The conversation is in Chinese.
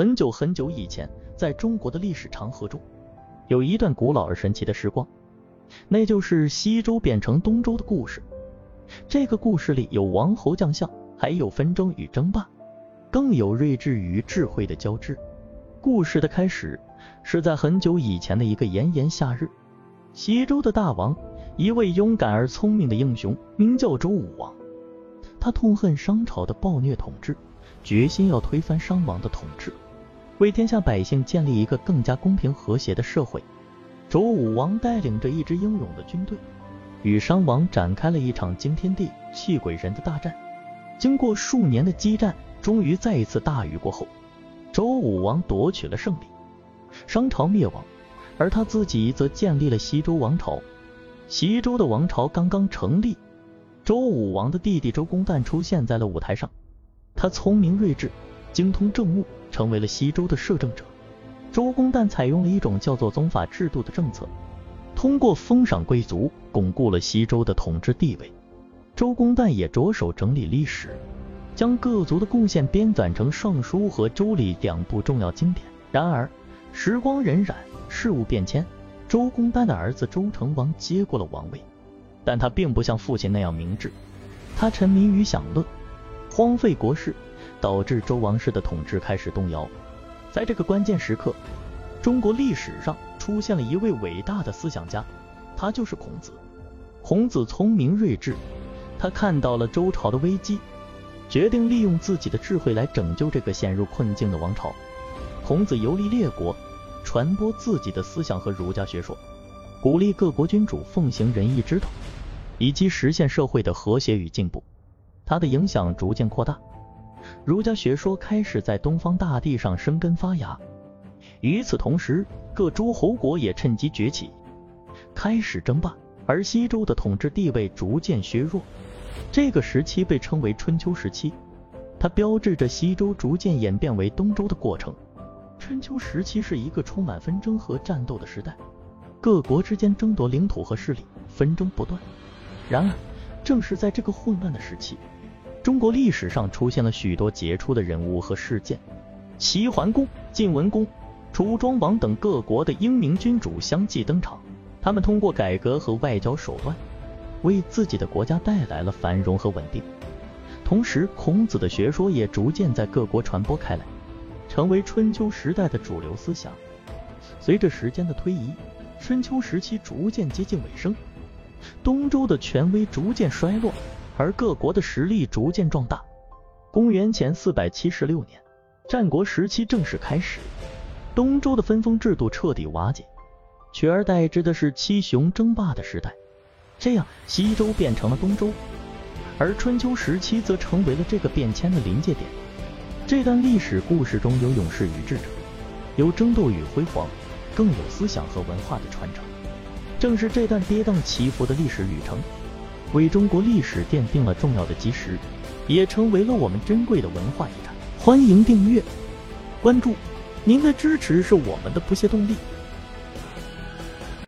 很久很久以前，在中国的历史长河中，有一段古老而神奇的时光，那就是西周变成东周的故事。这个故事里有王侯将相，还有纷争与争霸，更有睿智与智慧的交织。故事的开始是在很久以前的一个炎炎夏日，西周的大王，一位勇敢而聪明的英雄，名叫周武王。他痛恨商朝的暴虐统治。决心要推翻商王的统治，为天下百姓建立一个更加公平和谐的社会。周武王带领着一支英勇的军队，与商王展开了一场惊天地泣鬼神的大战。经过数年的激战，终于再一次大雨过后，周武王夺取了胜利，商朝灭亡，而他自己则建立了西周王朝。西周的王朝刚刚成立，周武王的弟弟周公旦出现在了舞台上。他聪明睿智，精通政务，成为了西周的摄政者。周公旦采用了一种叫做宗法制度的政策，通过封赏贵族，巩固了西周的统治地位。周公旦也着手整理历史，将各族的贡献编纂成《尚书》和《周礼》两部重要经典。然而，时光荏苒，事物变迁，周公旦的儿子周成王接过了王位，但他并不像父亲那样明智，他沉迷于享乐。荒废国事，导致周王室的统治开始动摇。在这个关键时刻，中国历史上出现了一位伟大的思想家，他就是孔子。孔子聪明睿智，他看到了周朝的危机，决定利用自己的智慧来拯救这个陷入困境的王朝。孔子游历列国，传播自己的思想和儒家学说，鼓励各国君主奉行仁义之道，以及实现社会的和谐与进步。他的影响逐渐扩大，儒家学说开始在东方大地上生根发芽。与此同时，各诸侯国也趁机崛起，开始争霸，而西周的统治地位逐渐削弱。这个时期被称为春秋时期，它标志着西周逐渐演变为东周的过程。春秋时期是一个充满纷争和战斗的时代，各国之间争夺领土和势力，纷争不断。然而，正是在这个混乱的时期，中国历史上出现了许多杰出的人物和事件，齐桓公、晋文公、楚庄王等各国的英明君主相继登场。他们通过改革和外交手段，为自己的国家带来了繁荣和稳定。同时，孔子的学说也逐渐在各国传播开来，成为春秋时代的主流思想。随着时间的推移，春秋时期逐渐接近尾声，东周的权威逐渐衰落。而各国的实力逐渐壮大。公元前四百七十六年，战国时期正式开始，东周的分封制度彻底瓦解，取而代之的是七雄争霸的时代。这样，西周变成了东周，而春秋时期则成为了这个变迁的临界点。这段历史故事中有勇士与智者，有争斗与辉煌，更有思想和文化的传承。正是这段跌宕起伏的历史旅程。为中国历史奠定了重要的基石，也成为了我们珍贵的文化遗产。欢迎订阅、关注，您的支持是我们的不懈动力。